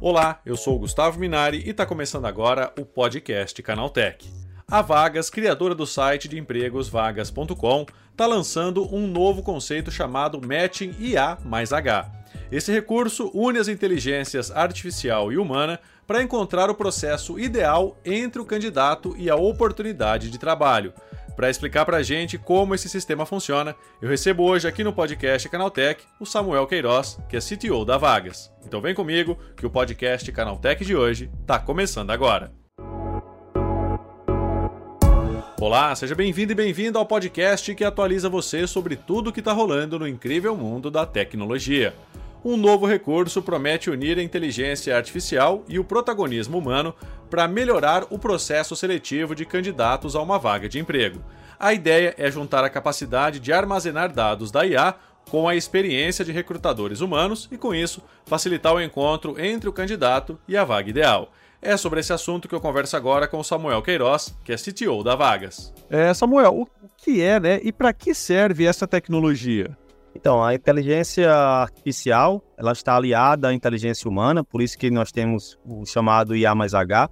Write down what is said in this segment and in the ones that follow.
Olá, eu sou o Gustavo Minari e está começando agora o podcast Canaltech. A Vagas, criadora do site de empregos vagas.com, está lançando um novo conceito chamado Matching IA mais H. Esse recurso une as inteligências artificial e humana para encontrar o processo ideal entre o candidato e a oportunidade de trabalho. Para explicar para a gente como esse sistema funciona, eu recebo hoje aqui no podcast Canaltech o Samuel Queiroz, que é CTO da Vagas. Então vem comigo que o podcast Canaltech de hoje está começando agora. Olá, seja bem-vindo e bem-vindo ao podcast que atualiza você sobre tudo o que está rolando no incrível mundo da tecnologia um novo recurso promete unir a inteligência artificial e o protagonismo humano para melhorar o processo seletivo de candidatos a uma vaga de emprego. A ideia é juntar a capacidade de armazenar dados da IA com a experiência de recrutadores humanos e, com isso, facilitar o encontro entre o candidato e a vaga ideal. É sobre esse assunto que eu converso agora com o Samuel Queiroz, que é CTO da Vagas. É, Samuel, o que é, né, e para que serve essa tecnologia? Então, a inteligência artificial, ela está aliada à inteligência humana, por isso que nós temos o chamado IA mais H,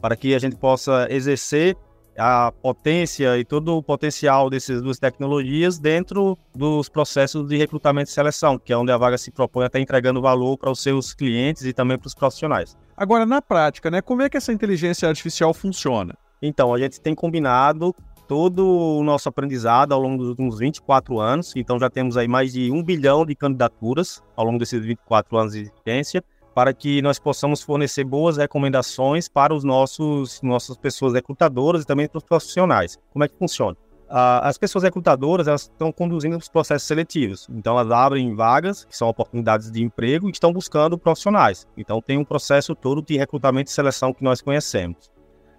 para que a gente possa exercer a potência e todo o potencial dessas duas tecnologias dentro dos processos de recrutamento e seleção, que é onde a vaga se propõe a estar entregando valor para os seus clientes e também para os profissionais. Agora, na prática, né, como é que essa inteligência artificial funciona? Então, a gente tem combinado todo o nosso aprendizado ao longo dos últimos 24 anos. Então já temos aí mais de um bilhão de candidaturas ao longo desses 24 anos de existência, para que nós possamos fornecer boas recomendações para os nossos nossas pessoas recrutadoras e também para os profissionais. Como é que funciona? as pessoas recrutadoras elas estão conduzindo os processos seletivos. Então elas abrem vagas, que são oportunidades de emprego, e estão buscando profissionais. Então tem um processo todo de recrutamento e seleção que nós conhecemos.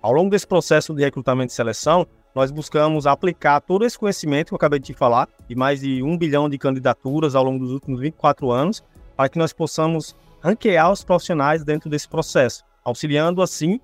Ao longo desse processo de recrutamento e seleção, nós buscamos aplicar todo esse conhecimento que eu acabei de falar, de mais de um bilhão de candidaturas ao longo dos últimos 24 anos, para que nós possamos ranquear os profissionais dentro desse processo, auxiliando assim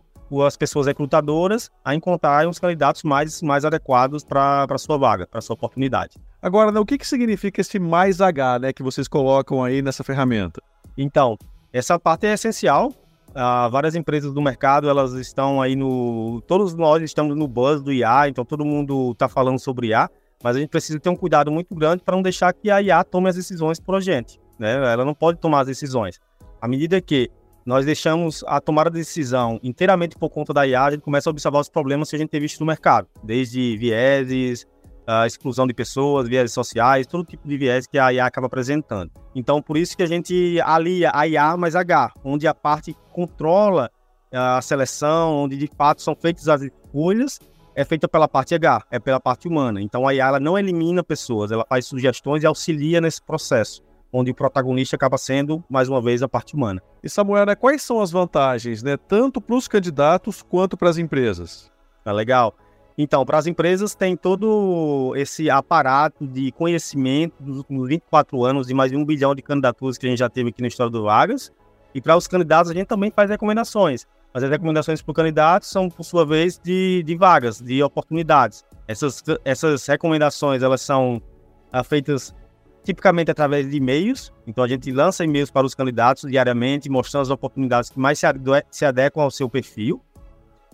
as pessoas recrutadoras a encontrarem os candidatos mais, mais adequados para a sua vaga, para a sua oportunidade. Agora, né, o que, que significa esse mais H né, que vocês colocam aí nessa ferramenta? Então, essa parte é essencial Uh, várias empresas do mercado, elas estão aí no... Todos nós estamos no buzz do IA, então todo mundo está falando sobre IA, mas a gente precisa ter um cuidado muito grande para não deixar que a IA tome as decisões por a gente. Né? Ela não pode tomar as decisões. À medida que nós deixamos a tomada de decisão inteiramente por conta da IA, a gente começa a observar os problemas que a gente tem visto no mercado, desde vieses, a exclusão de pessoas, viés sociais, todo tipo de viés que a IA acaba apresentando. Então, por isso que a gente alia a IA mais H, onde a parte controla a seleção, onde de fato são feitas as escolhas, é feita pela parte H, é pela parte humana. Então, a IA ela não elimina pessoas, ela faz sugestões e auxilia nesse processo onde o protagonista acaba sendo, mais uma vez, a parte humana. E Samuel, né, quais são as vantagens, né, tanto para os candidatos quanto para as empresas? Tá legal. Então, para as empresas, tem todo esse aparato de conhecimento dos últimos 24 anos de mais de um bilhão de candidaturas que a gente já teve aqui na história do Vagas. E para os candidatos, a gente também faz recomendações. Mas as recomendações para o candidato são, por sua vez, de, de vagas, de oportunidades. Essas, essas recomendações, elas são ah, feitas tipicamente através de e-mails. Então, a gente lança e-mails para os candidatos diariamente, mostrando as oportunidades que mais se, se adequam ao seu perfil.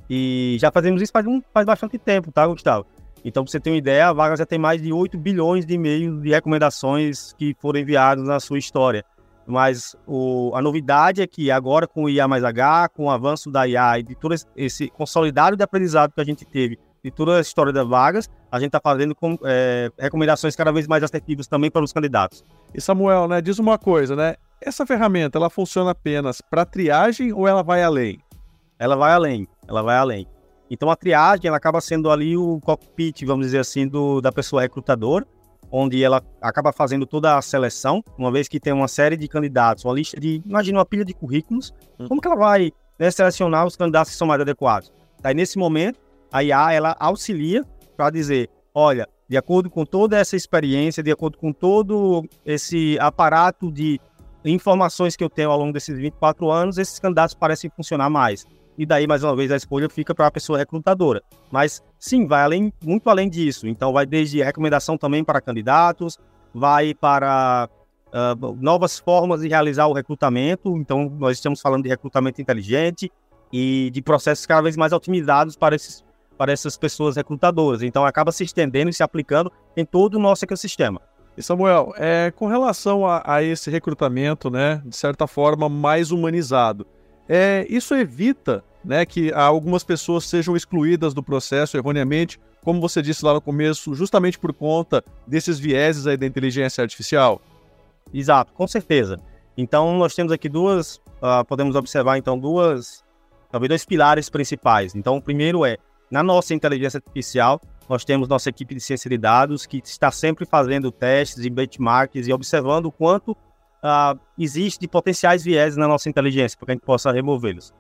E já fazemos isso faz, um, faz bastante tempo, tá, Gustavo? Então, para você ter uma ideia, a Vaga já tem mais de 8 bilhões de e-mails de recomendações que foram enviados na sua história. Mas o, a novidade é que agora com o IA mais H, com o avanço da IA e de todo esse consolidado de aprendizado que a gente teve de toda a história das vagas, a gente está fazendo com, é, recomendações cada vez mais assertivas também para os candidatos. E Samuel, né, diz uma coisa, né? Essa ferramenta, ela funciona apenas para triagem ou ela vai além? Ela vai além ela vai além. Então a triagem ela acaba sendo ali o cockpit, vamos dizer assim, do, da pessoa recrutadora, onde ela acaba fazendo toda a seleção, uma vez que tem uma série de candidatos, uma lista de, imagina uma pilha de currículos, hum. como que ela vai né, selecionar os candidatos que são mais adequados? Daí nesse momento, a IA ela auxilia para dizer, olha, de acordo com toda essa experiência, de acordo com todo esse aparato de informações que eu tenho ao longo desses 24 anos, esses candidatos parecem funcionar mais e daí, mais uma vez, a escolha fica para a pessoa recrutadora. Mas sim, vai além, muito além disso. Então, vai desde recomendação também para candidatos, vai para uh, novas formas de realizar o recrutamento. Então, nós estamos falando de recrutamento inteligente e de processos cada vez mais otimizados para, esses, para essas pessoas recrutadoras. Então, acaba se estendendo e se aplicando em todo o nosso ecossistema. E Samuel, é, com relação a, a, esse recrutamento, né, de certa forma mais humanizado, é, isso evita né, que algumas pessoas sejam excluídas do processo erroneamente, como você disse lá no começo, justamente por conta desses vieses aí da inteligência artificial? Exato, com certeza. Então nós temos aqui duas, uh, podemos observar então duas, talvez dois pilares principais. Então o primeiro é na nossa inteligência artificial nós temos nossa equipe de ciência de dados que está sempre fazendo testes e benchmarks e observando o quanto uh, existe de potenciais vieses na nossa inteligência para que a gente possa removê-los.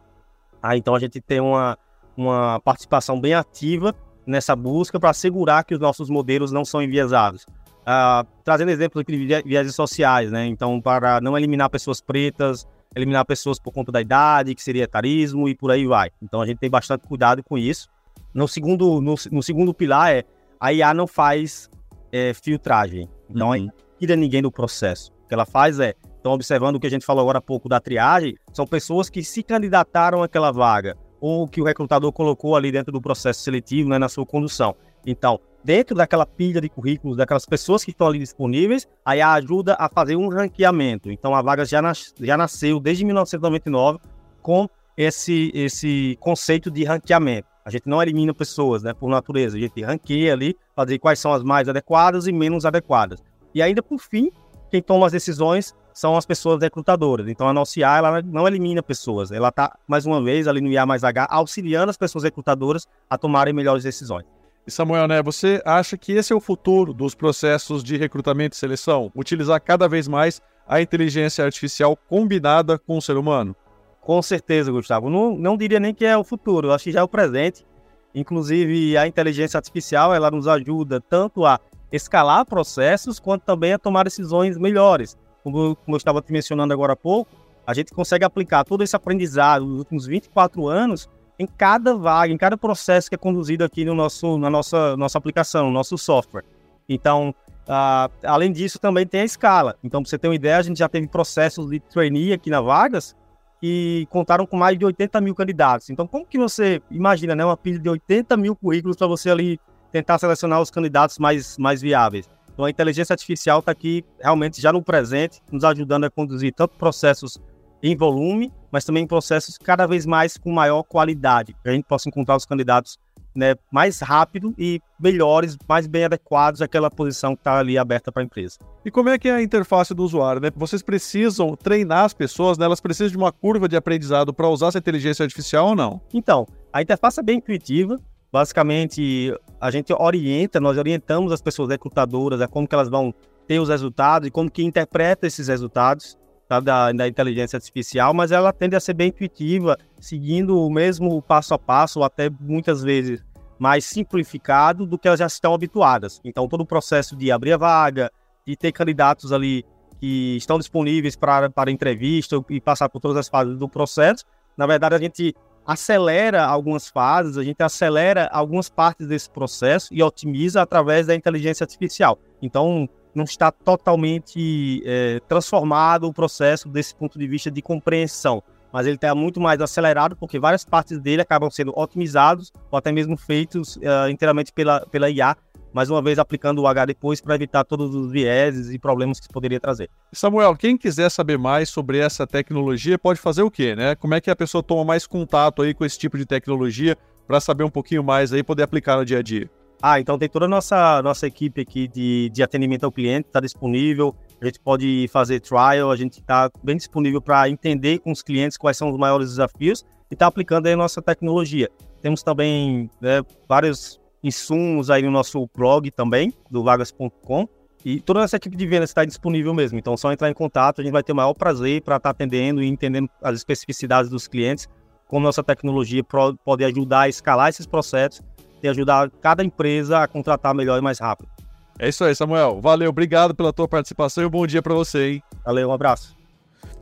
Ah, então a gente tem uma, uma participação bem ativa nessa busca para assegurar que os nossos modelos não são enviesados. Uh, trazendo exemplos aqui de vieses sociais, né? Então, para não eliminar pessoas pretas, eliminar pessoas por conta da idade, que seria etarismo e por aí vai. Então, a gente tem bastante cuidado com isso. No segundo, no, no segundo pilar é a IA não faz é, filtragem. Então, uhum. não tira ninguém do processo. Que ela faz é, então, observando o que a gente falou agora há pouco da triagem, são pessoas que se candidataram àquela vaga ou que o recrutador colocou ali dentro do processo seletivo, né, na sua condução. Então, dentro daquela pilha de currículos, daquelas pessoas que estão ali disponíveis, aí ajuda a fazer um ranqueamento. Então, a vaga já, nas, já nasceu desde 1999 com esse, esse conceito de ranqueamento. A gente não elimina pessoas, né, por natureza. A gente ranqueia ali, fazer quais são as mais adequadas e menos adequadas. E ainda, por fim, quem toma as decisões são as pessoas recrutadoras. Então a nossa IA ela não elimina pessoas, ela está, mais uma vez, ali no IA mais H, auxiliando as pessoas recrutadoras a tomarem melhores decisões. E Samuel, né, você acha que esse é o futuro dos processos de recrutamento e seleção? Utilizar cada vez mais a inteligência artificial combinada com o ser humano? Com certeza, Gustavo. Não, não diria nem que é o futuro, acho que já é o presente. Inclusive, a inteligência artificial ela nos ajuda tanto a escalar processos quanto também a tomar decisões melhores como, como eu estava te mencionando agora há pouco, a gente consegue aplicar todo esse aprendizado dos últimos 24 anos em cada vaga, em cada processo que é conduzido aqui no nosso, na nossa, nossa aplicação, no nosso software. Então, uh, além disso, também tem a escala. Então, para você ter uma ideia, a gente já teve processos de trainee aqui na Vagas que contaram com mais de 80 mil candidatos. Então, como que você imagina né, uma pilha de 80 mil currículos para você ali tentar selecionar os candidatos mais, mais viáveis? Então a inteligência artificial está aqui realmente já no presente, nos ajudando a conduzir tanto processos em volume, mas também processos cada vez mais com maior qualidade, que a gente possa encontrar os candidatos né, mais rápido e melhores, mais bem adequados àquela posição que está ali aberta para a empresa. E como é que é a interface do usuário? Né? Vocês precisam treinar as pessoas, né? elas precisam de uma curva de aprendizado para usar essa inteligência artificial ou não? Então, a interface é bem intuitiva, Basicamente, a gente orienta, nós orientamos as pessoas recrutadoras a como que elas vão ter os resultados e como que interpreta esses resultados tá, da, da inteligência artificial, mas ela tende a ser bem intuitiva, seguindo o mesmo passo a passo, ou até muitas vezes mais simplificado do que elas já estão habituadas. Então, todo o processo de abrir a vaga, de ter candidatos ali que estão disponíveis para, para entrevista e passar por todas as fases do processo, na verdade, a gente acelera algumas fases, a gente acelera algumas partes desse processo e otimiza através da inteligência artificial. Então, não está totalmente é, transformado o processo desse ponto de vista de compreensão, mas ele está muito mais acelerado porque várias partes dele acabam sendo otimizados ou até mesmo feitos uh, inteiramente pela, pela IA mais uma vez aplicando o H depois para evitar todos os vieses e problemas que isso poderia trazer. Samuel, quem quiser saber mais sobre essa tecnologia pode fazer o quê, né? Como é que a pessoa toma mais contato aí com esse tipo de tecnologia para saber um pouquinho mais aí e poder aplicar no dia a dia? Ah, então tem toda a nossa, nossa equipe aqui de, de atendimento ao cliente, está disponível. A gente pode fazer trial, a gente está bem disponível para entender com os clientes quais são os maiores desafios e está aplicando aí a nossa tecnologia. Temos também né, vários insumos aí no nosso blog também, do vagas.com. E toda essa equipe de vendas está disponível mesmo. Então, só entrar em contato, a gente vai ter o maior prazer para estar tá atendendo e entendendo as especificidades dos clientes, como nossa tecnologia pode ajudar a escalar esses processos e ajudar cada empresa a contratar melhor e mais rápido. É isso aí, Samuel. Valeu, obrigado pela tua participação e um bom dia para você, hein? Valeu, um abraço.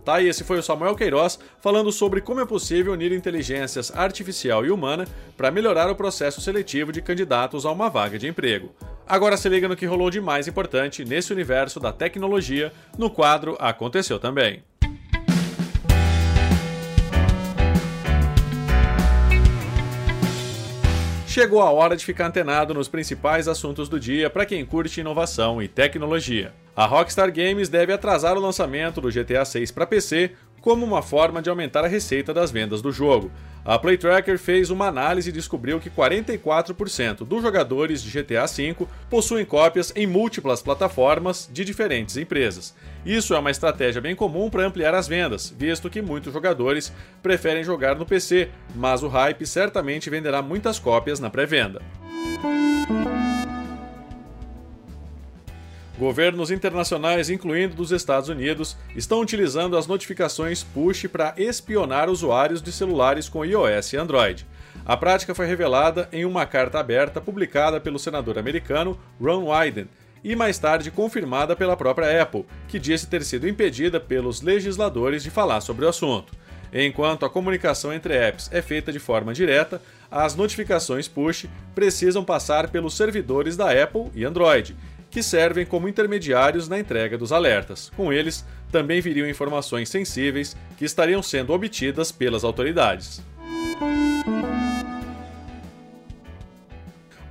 Tá, e esse foi o Samuel Queiroz falando sobre como é possível unir inteligências artificial e humana para melhorar o processo seletivo de candidatos a uma vaga de emprego. Agora se liga no que rolou de mais importante nesse universo da tecnologia no quadro Aconteceu Também. Chegou a hora de ficar antenado nos principais assuntos do dia para quem curte inovação e tecnologia. A Rockstar Games deve atrasar o lançamento do GTA 6 para PC como uma forma de aumentar a receita das vendas do jogo. A Playtracker fez uma análise e descobriu que 44% dos jogadores de GTA V possuem cópias em múltiplas plataformas de diferentes empresas. Isso é uma estratégia bem comum para ampliar as vendas, visto que muitos jogadores preferem jogar no PC, mas o hype certamente venderá muitas cópias na pré-venda. Governos internacionais, incluindo dos Estados Unidos, estão utilizando as notificações push para espionar usuários de celulares com iOS e Android. A prática foi revelada em uma carta aberta publicada pelo senador americano Ron Wyden e mais tarde confirmada pela própria Apple, que disse ter sido impedida pelos legisladores de falar sobre o assunto. Enquanto a comunicação entre apps é feita de forma direta, as notificações push precisam passar pelos servidores da Apple e Android que servem como intermediários na entrega dos alertas. Com eles, também viriam informações sensíveis que estariam sendo obtidas pelas autoridades.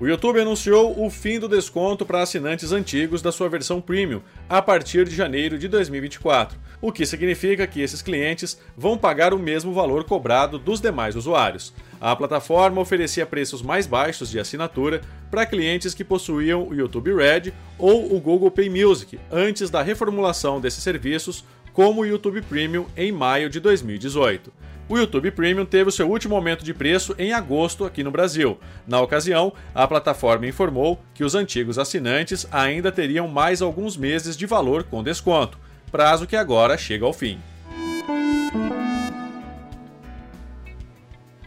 O YouTube anunciou o fim do desconto para assinantes antigos da sua versão Premium a partir de janeiro de 2024, o que significa que esses clientes vão pagar o mesmo valor cobrado dos demais usuários. A plataforma oferecia preços mais baixos de assinatura para clientes que possuíam o YouTube Red ou o Google Play Music antes da reformulação desses serviços como o YouTube Premium em maio de 2018. O YouTube Premium teve o seu último aumento de preço em agosto aqui no Brasil. Na ocasião, a plataforma informou que os antigos assinantes ainda teriam mais alguns meses de valor com desconto, prazo que agora chega ao fim.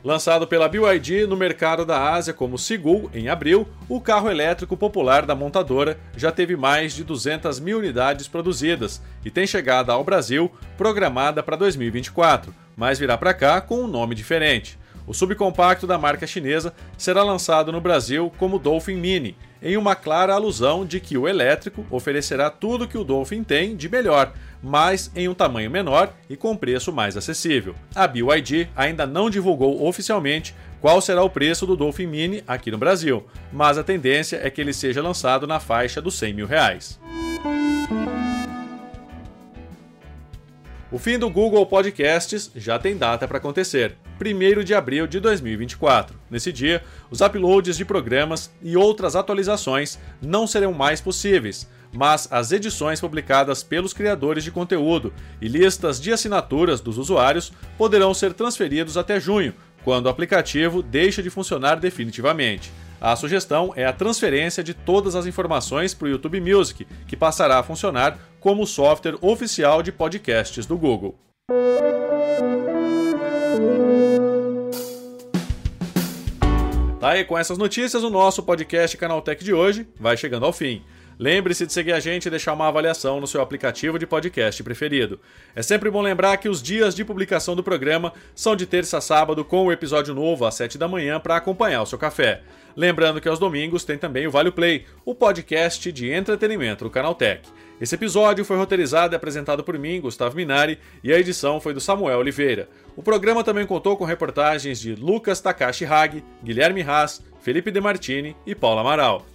Lançado pela BYD no mercado da Ásia como Sigul em abril, o carro elétrico popular da montadora já teve mais de 200 mil unidades produzidas e tem chegada ao Brasil programada para 2024, mas virá para cá com um nome diferente. O subcompacto da marca chinesa será lançado no Brasil como Dolphin Mini, em uma clara alusão de que o elétrico oferecerá tudo que o Dolphin tem de melhor, mas em um tamanho menor e com preço mais acessível. A BYD ainda não divulgou oficialmente qual será o preço do Dolphin Mini aqui no Brasil, mas a tendência é que ele seja lançado na faixa dos 100 mil reais. O fim do Google Podcasts já tem data para acontecer, 1 de abril de 2024. Nesse dia, os uploads de programas e outras atualizações não serão mais possíveis, mas as edições publicadas pelos criadores de conteúdo e listas de assinaturas dos usuários poderão ser transferidos até junho, quando o aplicativo deixa de funcionar definitivamente. A sugestão é a transferência de todas as informações para o YouTube Music, que passará a funcionar como o software oficial de podcasts do Google. Tá, e com essas notícias, o nosso podcast Canaltech de hoje vai chegando ao fim. Lembre-se de seguir a gente e deixar uma avaliação no seu aplicativo de podcast preferido. É sempre bom lembrar que os dias de publicação do programa são de terça a sábado, com o episódio novo às 7 da manhã para acompanhar o seu café. Lembrando que aos domingos tem também o Vale Play, o podcast de entretenimento do Canaltech. Esse episódio foi roteirizado e apresentado por mim, Gustavo Minari, e a edição foi do Samuel Oliveira. O programa também contou com reportagens de Lucas Takashi Hag, Guilherme Haas, Felipe De Martini e Paula Amaral.